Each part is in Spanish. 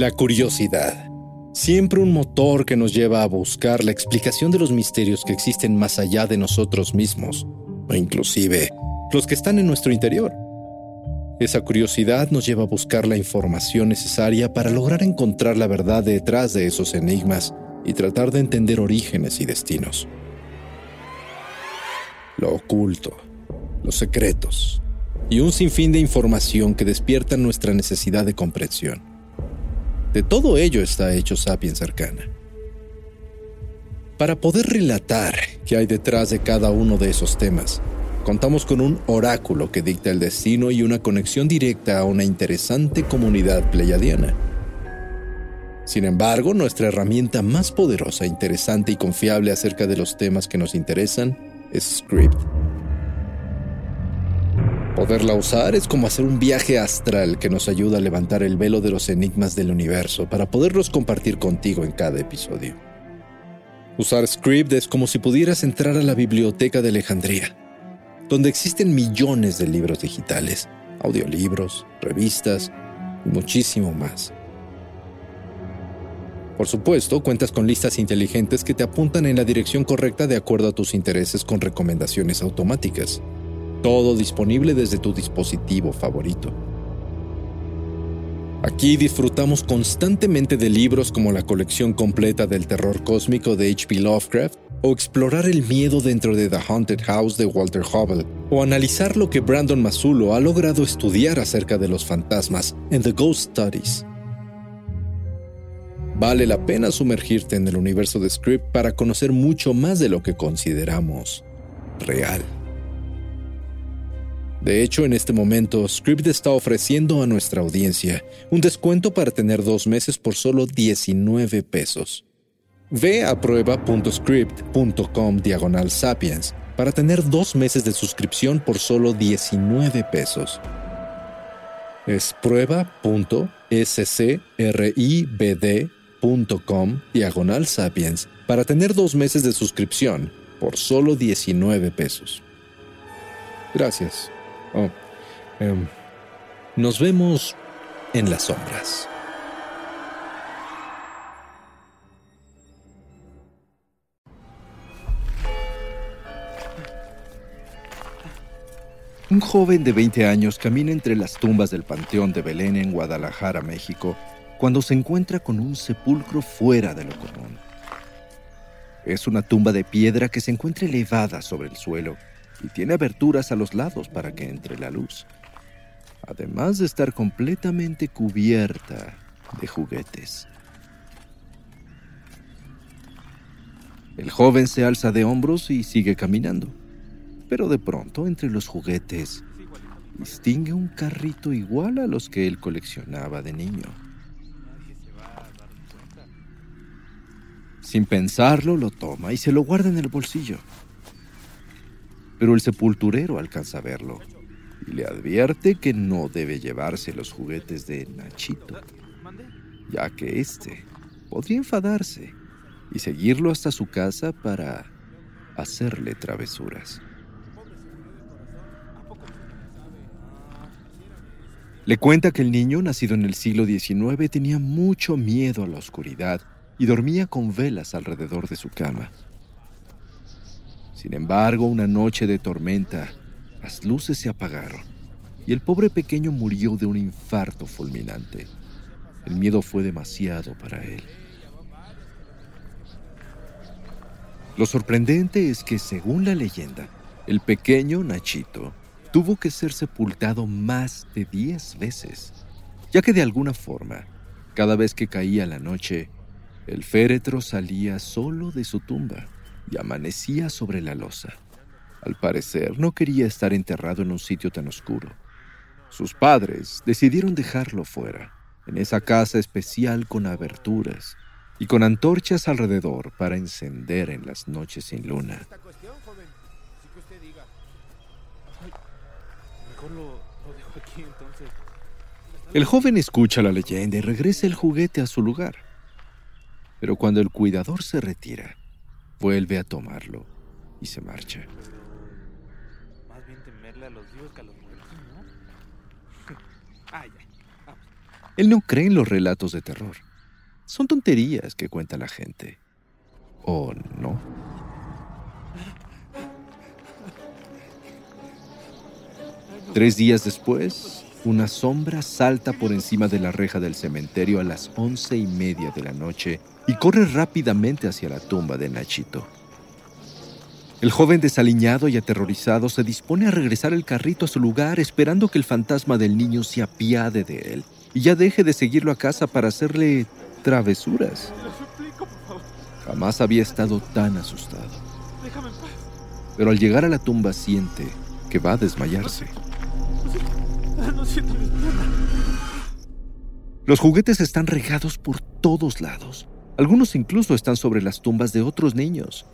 La curiosidad. Siempre un motor que nos lleva a buscar la explicación de los misterios que existen más allá de nosotros mismos, o inclusive los que están en nuestro interior. Esa curiosidad nos lleva a buscar la información necesaria para lograr encontrar la verdad detrás de esos enigmas y tratar de entender orígenes y destinos. Lo oculto, los secretos y un sinfín de información que despiertan nuestra necesidad de comprensión. De todo ello está hecho Sapiens Arcana. Para poder relatar qué hay detrás de cada uno de esos temas, contamos con un oráculo que dicta el destino y una conexión directa a una interesante comunidad pleyadiana. Sin embargo, nuestra herramienta más poderosa, interesante y confiable acerca de los temas que nos interesan es Script. Poderla usar es como hacer un viaje astral que nos ayuda a levantar el velo de los enigmas del universo para poderlos compartir contigo en cada episodio. Usar Script es como si pudieras entrar a la biblioteca de Alejandría donde existen millones de libros digitales, audiolibros, revistas y muchísimo más. Por supuesto, cuentas con listas inteligentes que te apuntan en la dirección correcta de acuerdo a tus intereses con recomendaciones automáticas. Todo disponible desde tu dispositivo favorito. Aquí disfrutamos constantemente de libros como la colección completa del terror cósmico de H.P. Lovecraft o explorar el miedo dentro de The Haunted House de Walter Hubble, o analizar lo que Brandon Masulo ha logrado estudiar acerca de los fantasmas en The Ghost Studies. Vale la pena sumergirte en el universo de Script para conocer mucho más de lo que consideramos real. De hecho, en este momento, Script está ofreciendo a nuestra audiencia un descuento para tener dos meses por solo 19 pesos. Ve a prueba.script.com diagonal sapiens para tener dos meses de suscripción por solo 19 pesos. Es prueba.scribd.com diagonal sapiens para tener dos meses de suscripción por solo 19 pesos. Gracias. Oh, em, nos vemos en las sombras. Un joven de 20 años camina entre las tumbas del Panteón de Belén en Guadalajara, México, cuando se encuentra con un sepulcro fuera de lo común. Es una tumba de piedra que se encuentra elevada sobre el suelo y tiene aberturas a los lados para que entre la luz, además de estar completamente cubierta de juguetes. El joven se alza de hombros y sigue caminando. Pero de pronto, entre los juguetes, distingue un carrito igual a los que él coleccionaba de niño. Sin pensarlo, lo toma y se lo guarda en el bolsillo. Pero el sepulturero alcanza a verlo y le advierte que no debe llevarse los juguetes de Nachito, ya que éste podría enfadarse y seguirlo hasta su casa para hacerle travesuras. Le cuenta que el niño, nacido en el siglo XIX, tenía mucho miedo a la oscuridad y dormía con velas alrededor de su cama. Sin embargo, una noche de tormenta, las luces se apagaron y el pobre pequeño murió de un infarto fulminante. El miedo fue demasiado para él. Lo sorprendente es que, según la leyenda, el pequeño Nachito tuvo que ser sepultado más de diez veces, ya que de alguna forma, cada vez que caía la noche, el féretro salía solo de su tumba y amanecía sobre la losa. Al parecer, no quería estar enterrado en un sitio tan oscuro. Sus padres decidieron dejarlo fuera, en esa casa especial con aberturas y con antorchas alrededor para encender en las noches sin luna. El joven escucha la leyenda y regresa el juguete a su lugar. Pero cuando el cuidador se retira, vuelve a tomarlo y se marcha. Más bien temerle a los dioses que a los ¿no? ah, ya. Él no cree en los relatos de terror. Son tonterías que cuenta la gente. ¿O no? Tres días después, una sombra salta por encima de la reja del cementerio a las once y media de la noche y corre rápidamente hacia la tumba de Nachito. El joven desaliñado y aterrorizado se dispone a regresar el carrito a su lugar esperando que el fantasma del niño se apiade de él y ya deje de seguirlo a casa para hacerle travesuras. Jamás había estado tan asustado. Pero al llegar a la tumba siente que va a desmayarse. Los juguetes están regados por todos lados. Algunos incluso están sobre las tumbas de otros niños.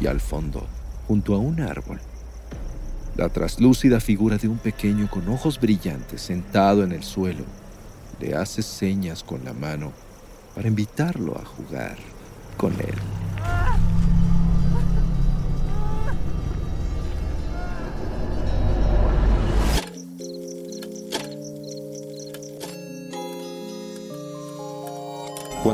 Y al fondo, junto a un árbol, la traslúcida figura de un pequeño con ojos brillantes sentado en el suelo le hace señas con la mano para invitarlo a jugar con él.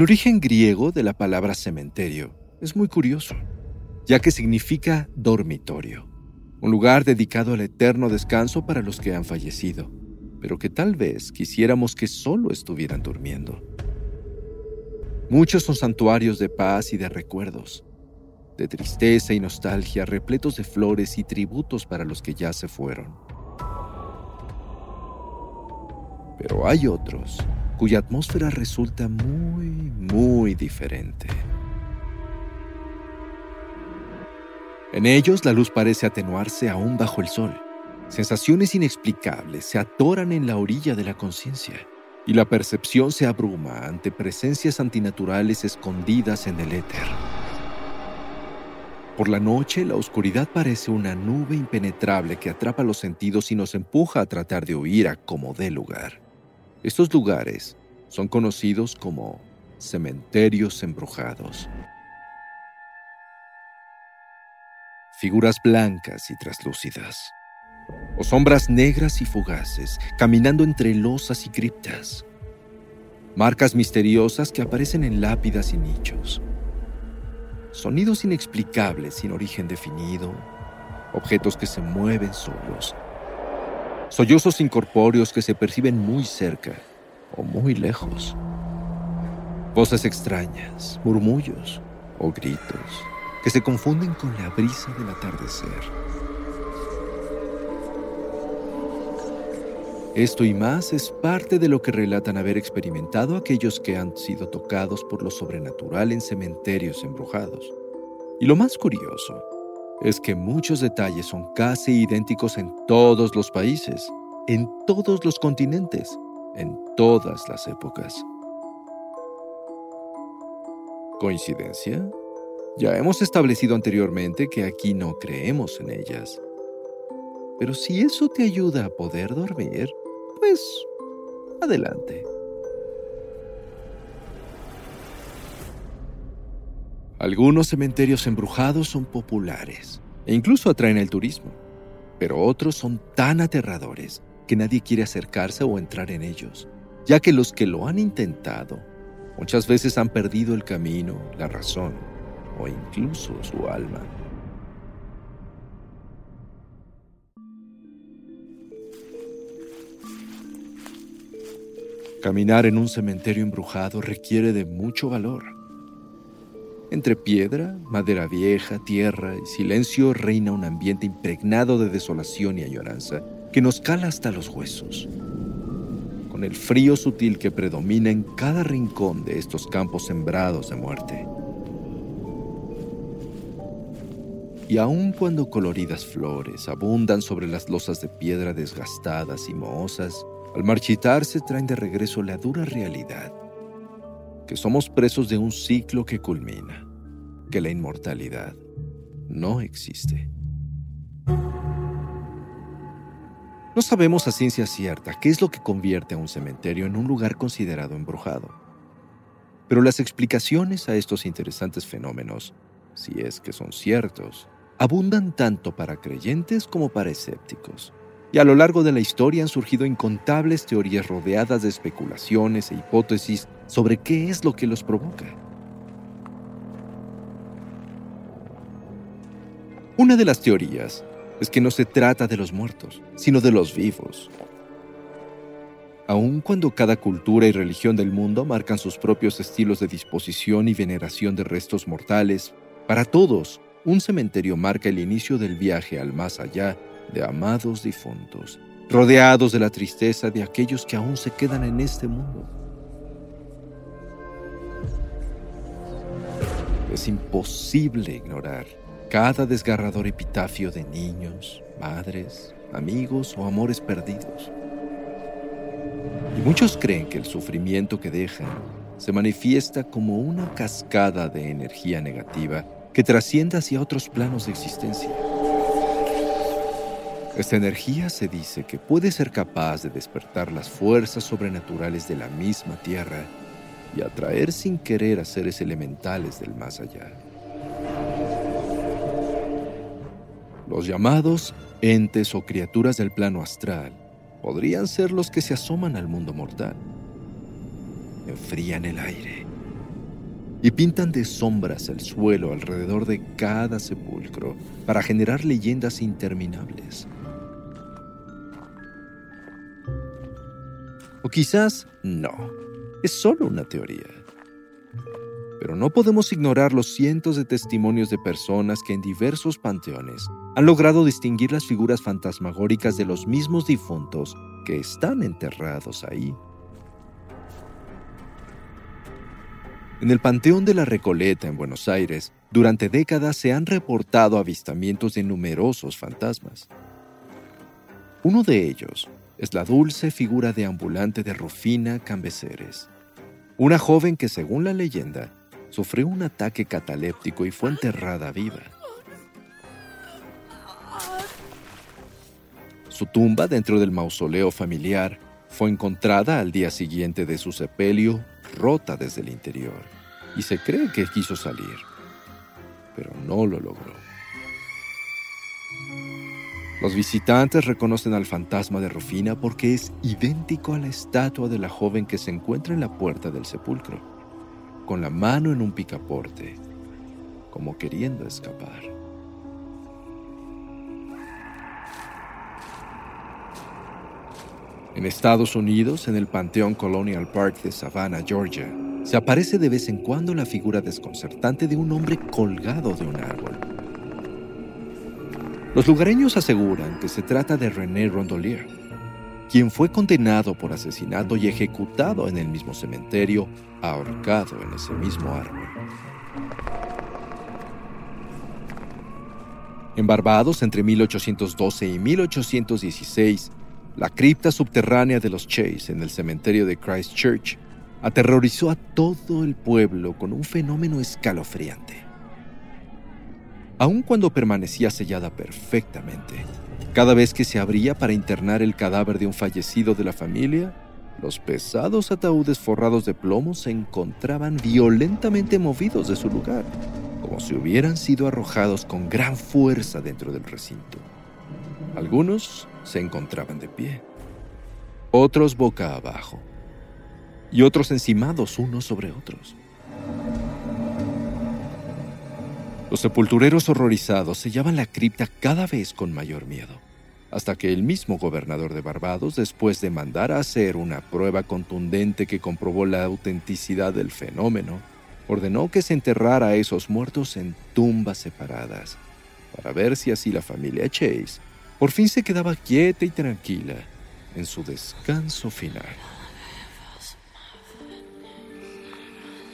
El origen griego de la palabra cementerio es muy curioso, ya que significa dormitorio, un lugar dedicado al eterno descanso para los que han fallecido, pero que tal vez quisiéramos que solo estuvieran durmiendo. Muchos son santuarios de paz y de recuerdos, de tristeza y nostalgia, repletos de flores y tributos para los que ya se fueron. Pero hay otros cuya atmósfera resulta muy, muy diferente. En ellos la luz parece atenuarse aún bajo el sol. Sensaciones inexplicables se atoran en la orilla de la conciencia y la percepción se abruma ante presencias antinaturales escondidas en el éter. Por la noche, la oscuridad parece una nube impenetrable que atrapa los sentidos y nos empuja a tratar de huir a como dé lugar. Estos lugares son conocidos como cementerios embrujados. Figuras blancas y traslúcidas, o sombras negras y fugaces caminando entre losas y criptas. Marcas misteriosas que aparecen en lápidas y nichos. Sonidos inexplicables sin origen definido. Objetos que se mueven solos sollozos incorpóreos que se perciben muy cerca o muy lejos, voces extrañas, murmullos o gritos que se confunden con la brisa del atardecer. Esto y más es parte de lo que relatan haber experimentado aquellos que han sido tocados por lo sobrenatural en cementerios embrujados. Y lo más curioso es que muchos detalles son casi idénticos en todos los países, en todos los continentes, en todas las épocas. ¿Coincidencia? Ya hemos establecido anteriormente que aquí no creemos en ellas. Pero si eso te ayuda a poder dormir, pues adelante. Algunos cementerios embrujados son populares e incluso atraen el turismo, pero otros son tan aterradores que nadie quiere acercarse o entrar en ellos, ya que los que lo han intentado muchas veces han perdido el camino, la razón o incluso su alma. Caminar en un cementerio embrujado requiere de mucho valor. Entre piedra, madera vieja, tierra y silencio reina un ambiente impregnado de desolación y añoranza que nos cala hasta los huesos. Con el frío sutil que predomina en cada rincón de estos campos sembrados de muerte. Y aun cuando coloridas flores abundan sobre las losas de piedra desgastadas y mohosas, al marchitarse traen de regreso la dura realidad, que somos presos de un ciclo que culmina, que la inmortalidad no existe. No sabemos a ciencia cierta qué es lo que convierte a un cementerio en un lugar considerado embrujado. Pero las explicaciones a estos interesantes fenómenos, si es que son ciertos, abundan tanto para creyentes como para escépticos y a lo largo de la historia han surgido incontables teorías rodeadas de especulaciones e hipótesis sobre qué es lo que los provoca. Una de las teorías es que no se trata de los muertos, sino de los vivos. Aun cuando cada cultura y religión del mundo marcan sus propios estilos de disposición y veneración de restos mortales, para todos, un cementerio marca el inicio del viaje al más allá de amados difuntos, rodeados de la tristeza de aquellos que aún se quedan en este mundo. Es imposible ignorar cada desgarrador epitafio de niños, madres, amigos o amores perdidos. Y muchos creen que el sufrimiento que dejan se manifiesta como una cascada de energía negativa que trasciende hacia otros planos de existencia. Esta energía se dice que puede ser capaz de despertar las fuerzas sobrenaturales de la misma Tierra y atraer sin querer a seres elementales del más allá. Los llamados entes o criaturas del plano astral podrían ser los que se asoman al mundo mortal. Enfrían el aire y pintan de sombras el suelo alrededor de cada sepulcro para generar leyendas interminables. O quizás no, es solo una teoría. Pero no podemos ignorar los cientos de testimonios de personas que en diversos panteones han logrado distinguir las figuras fantasmagóricas de los mismos difuntos que están enterrados ahí. En el Panteón de la Recoleta en Buenos Aires, durante décadas se han reportado avistamientos de numerosos fantasmas. Uno de ellos es la dulce figura de ambulante de Rufina Cambeceres, una joven que según la leyenda sufrió un ataque cataléptico y fue enterrada viva. Su tumba dentro del mausoleo familiar fue encontrada al día siguiente de su sepelio rota desde el interior y se cree que quiso salir, pero no lo logró. Los visitantes reconocen al fantasma de Rufina porque es idéntico a la estatua de la joven que se encuentra en la puerta del sepulcro, con la mano en un picaporte, como queriendo escapar. En Estados Unidos, en el Panteón Colonial Park de Savannah, Georgia, se aparece de vez en cuando la figura desconcertante de un hombre colgado de un árbol los lugareños aseguran que se trata de René Rondolier, quien fue condenado por asesinato y ejecutado en el mismo cementerio, ahorcado en ese mismo árbol. En Barbados, entre 1812 y 1816, la cripta subterránea de los Chase en el cementerio de Christchurch aterrorizó a todo el pueblo con un fenómeno escalofriante aun cuando permanecía sellada perfectamente. Cada vez que se abría para internar el cadáver de un fallecido de la familia, los pesados ataúdes forrados de plomo se encontraban violentamente movidos de su lugar, como si hubieran sido arrojados con gran fuerza dentro del recinto. Algunos se encontraban de pie, otros boca abajo, y otros encimados unos sobre otros. Los sepultureros horrorizados sellaban la cripta cada vez con mayor miedo. hasta que el mismo gobernador de Barbados, después de mandar a hacer una prueba contundente que comprobó la autenticidad del fenómeno, ordenó que se enterrara a esos muertos en tumbas separadas, para ver si así la familia Chase por fin se quedaba quieta y tranquila en su descanso final.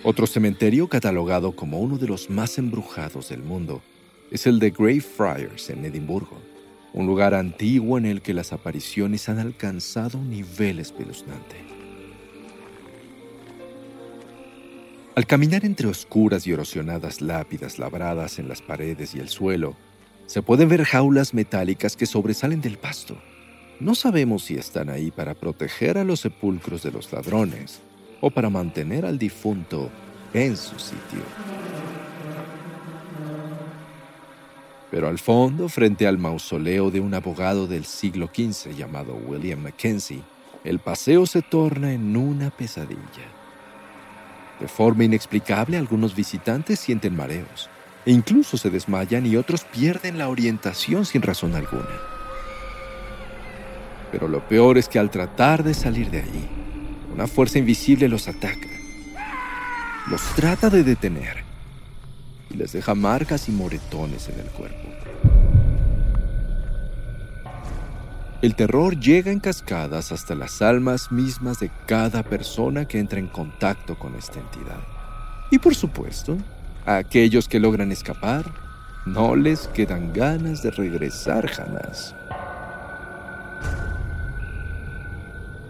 Otro cementerio catalogado como uno de los más embrujados del mundo es el de Greyfriars en Edimburgo, un lugar antiguo en el que las apariciones han alcanzado un nivel espeluznante. Al caminar entre oscuras y erosionadas lápidas labradas en las paredes y el suelo, se pueden ver jaulas metálicas que sobresalen del pasto. No sabemos si están ahí para proteger a los sepulcros de los ladrones o para mantener al difunto en su sitio. Pero al fondo, frente al mausoleo de un abogado del siglo XV llamado William Mackenzie, el paseo se torna en una pesadilla. De forma inexplicable, algunos visitantes sienten mareos e incluso se desmayan y otros pierden la orientación sin razón alguna. Pero lo peor es que al tratar de salir de allí, una fuerza invisible los ataca, los trata de detener y les deja marcas y moretones en el cuerpo. El terror llega en cascadas hasta las almas mismas de cada persona que entra en contacto con esta entidad. Y por supuesto, a aquellos que logran escapar, no les quedan ganas de regresar jamás.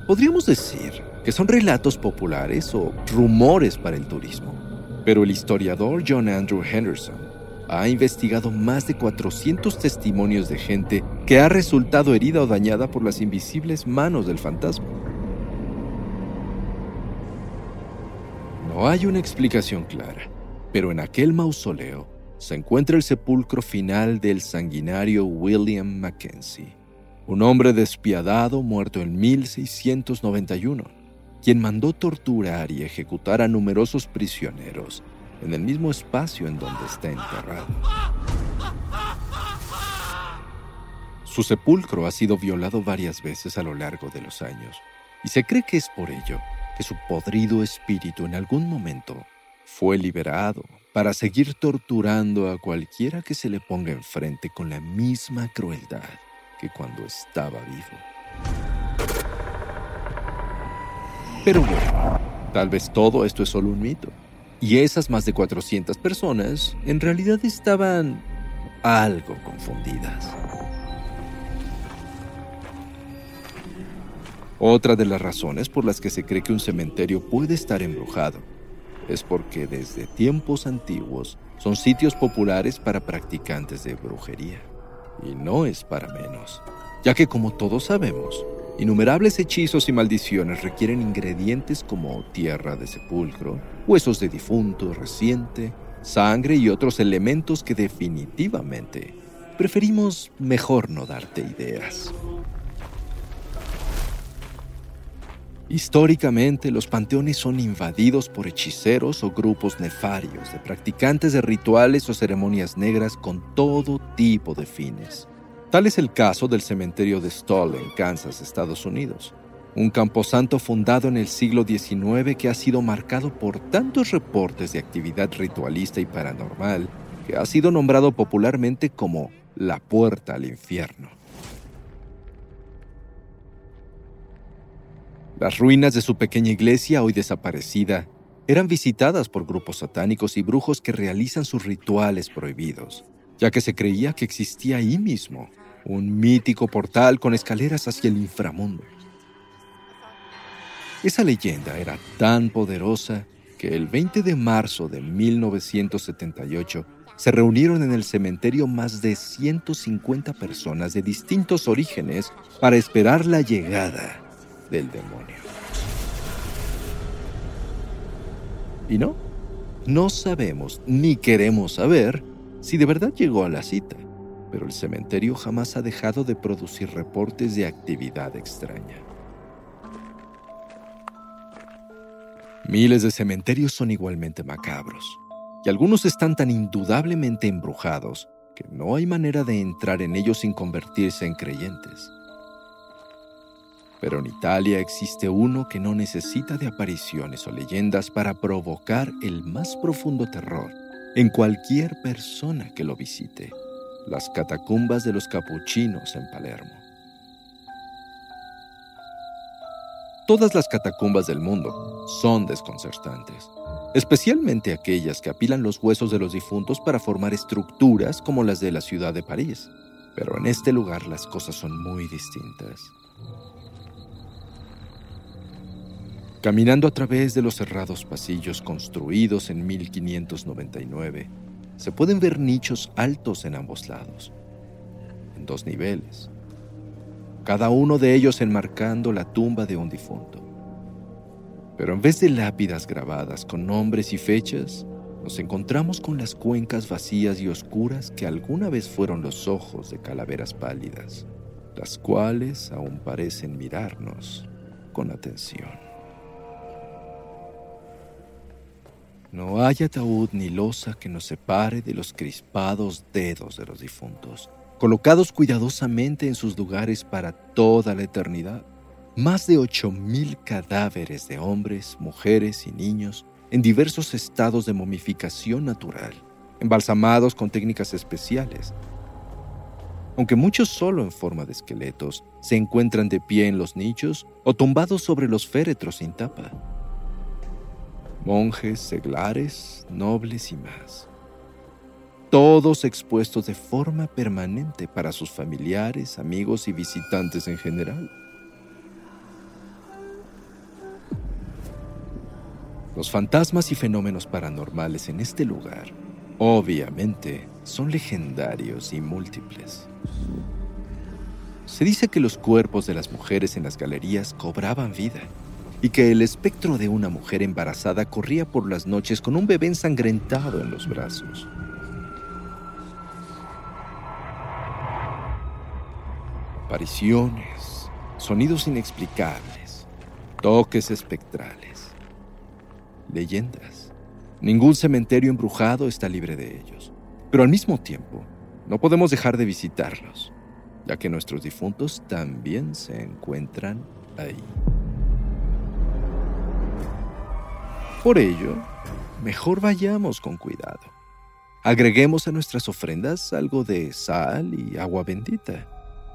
Podríamos decir que son relatos populares o rumores para el turismo, pero el historiador John Andrew Henderson ha investigado más de 400 testimonios de gente que ha resultado herida o dañada por las invisibles manos del fantasma. No hay una explicación clara, pero en aquel mausoleo se encuentra el sepulcro final del sanguinario William Mackenzie, un hombre despiadado muerto en 1691, quien mandó torturar y ejecutar a numerosos prisioneros en el mismo espacio en donde está enterrado. Su sepulcro ha sido violado varias veces a lo largo de los años, y se cree que es por ello que su podrido espíritu en algún momento fue liberado para seguir torturando a cualquiera que se le ponga enfrente con la misma crueldad que cuando estaba vivo. Pero bueno, tal vez todo esto es solo un mito. Y esas más de 400 personas en realidad estaban algo confundidas. Otra de las razones por las que se cree que un cementerio puede estar embrujado es porque desde tiempos antiguos son sitios populares para practicantes de brujería. Y no es para menos, ya que como todos sabemos, innumerables hechizos y maldiciones requieren ingredientes como tierra de sepulcro, huesos de difunto reciente, sangre y otros elementos que definitivamente preferimos mejor no darte ideas. Históricamente, los panteones son invadidos por hechiceros o grupos nefarios de practicantes de rituales o ceremonias negras con todo tipo de fines. Tal es el caso del cementerio de Stoll en Kansas, Estados Unidos, un camposanto fundado en el siglo XIX que ha sido marcado por tantos reportes de actividad ritualista y paranormal que ha sido nombrado popularmente como la puerta al infierno. Las ruinas de su pequeña iglesia, hoy desaparecida, eran visitadas por grupos satánicos y brujos que realizan sus rituales prohibidos, ya que se creía que existía ahí mismo un mítico portal con escaleras hacia el inframundo. Esa leyenda era tan poderosa que el 20 de marzo de 1978 se reunieron en el cementerio más de 150 personas de distintos orígenes para esperar la llegada del demonio. Y no, no sabemos ni queremos saber si de verdad llegó a la cita, pero el cementerio jamás ha dejado de producir reportes de actividad extraña. Miles de cementerios son igualmente macabros, y algunos están tan indudablemente embrujados que no hay manera de entrar en ellos sin convertirse en creyentes. Pero en Italia existe uno que no necesita de apariciones o leyendas para provocar el más profundo terror en cualquier persona que lo visite, las catacumbas de los capuchinos en Palermo. Todas las catacumbas del mundo son desconcertantes, especialmente aquellas que apilan los huesos de los difuntos para formar estructuras como las de la ciudad de París. Pero en este lugar las cosas son muy distintas. Caminando a través de los cerrados pasillos construidos en 1599, se pueden ver nichos altos en ambos lados, en dos niveles, cada uno de ellos enmarcando la tumba de un difunto. Pero en vez de lápidas grabadas con nombres y fechas, nos encontramos con las cuencas vacías y oscuras que alguna vez fueron los ojos de calaveras pálidas, las cuales aún parecen mirarnos con atención. No hay ataúd ni losa que nos separe de los crispados dedos de los difuntos, colocados cuidadosamente en sus lugares para toda la eternidad. Más de ocho mil cadáveres de hombres, mujeres y niños en diversos estados de momificación natural, embalsamados con técnicas especiales. Aunque muchos solo en forma de esqueletos se encuentran de pie en los nichos o tumbados sobre los féretros sin tapa monjes, seglares, nobles y más. Todos expuestos de forma permanente para sus familiares, amigos y visitantes en general. Los fantasmas y fenómenos paranormales en este lugar, obviamente, son legendarios y múltiples. Se dice que los cuerpos de las mujeres en las galerías cobraban vida y que el espectro de una mujer embarazada corría por las noches con un bebé ensangrentado en los brazos. Apariciones, sonidos inexplicables, toques espectrales, leyendas. Ningún cementerio embrujado está libre de ellos, pero al mismo tiempo no podemos dejar de visitarlos, ya que nuestros difuntos también se encuentran ahí. Por ello, mejor vayamos con cuidado. Agreguemos a nuestras ofrendas algo de sal y agua bendita.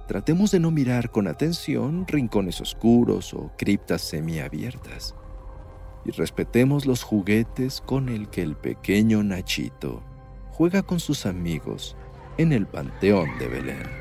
Tratemos de no mirar con atención rincones oscuros o criptas semiabiertas. Y respetemos los juguetes con el que el pequeño Nachito juega con sus amigos en el Panteón de Belén.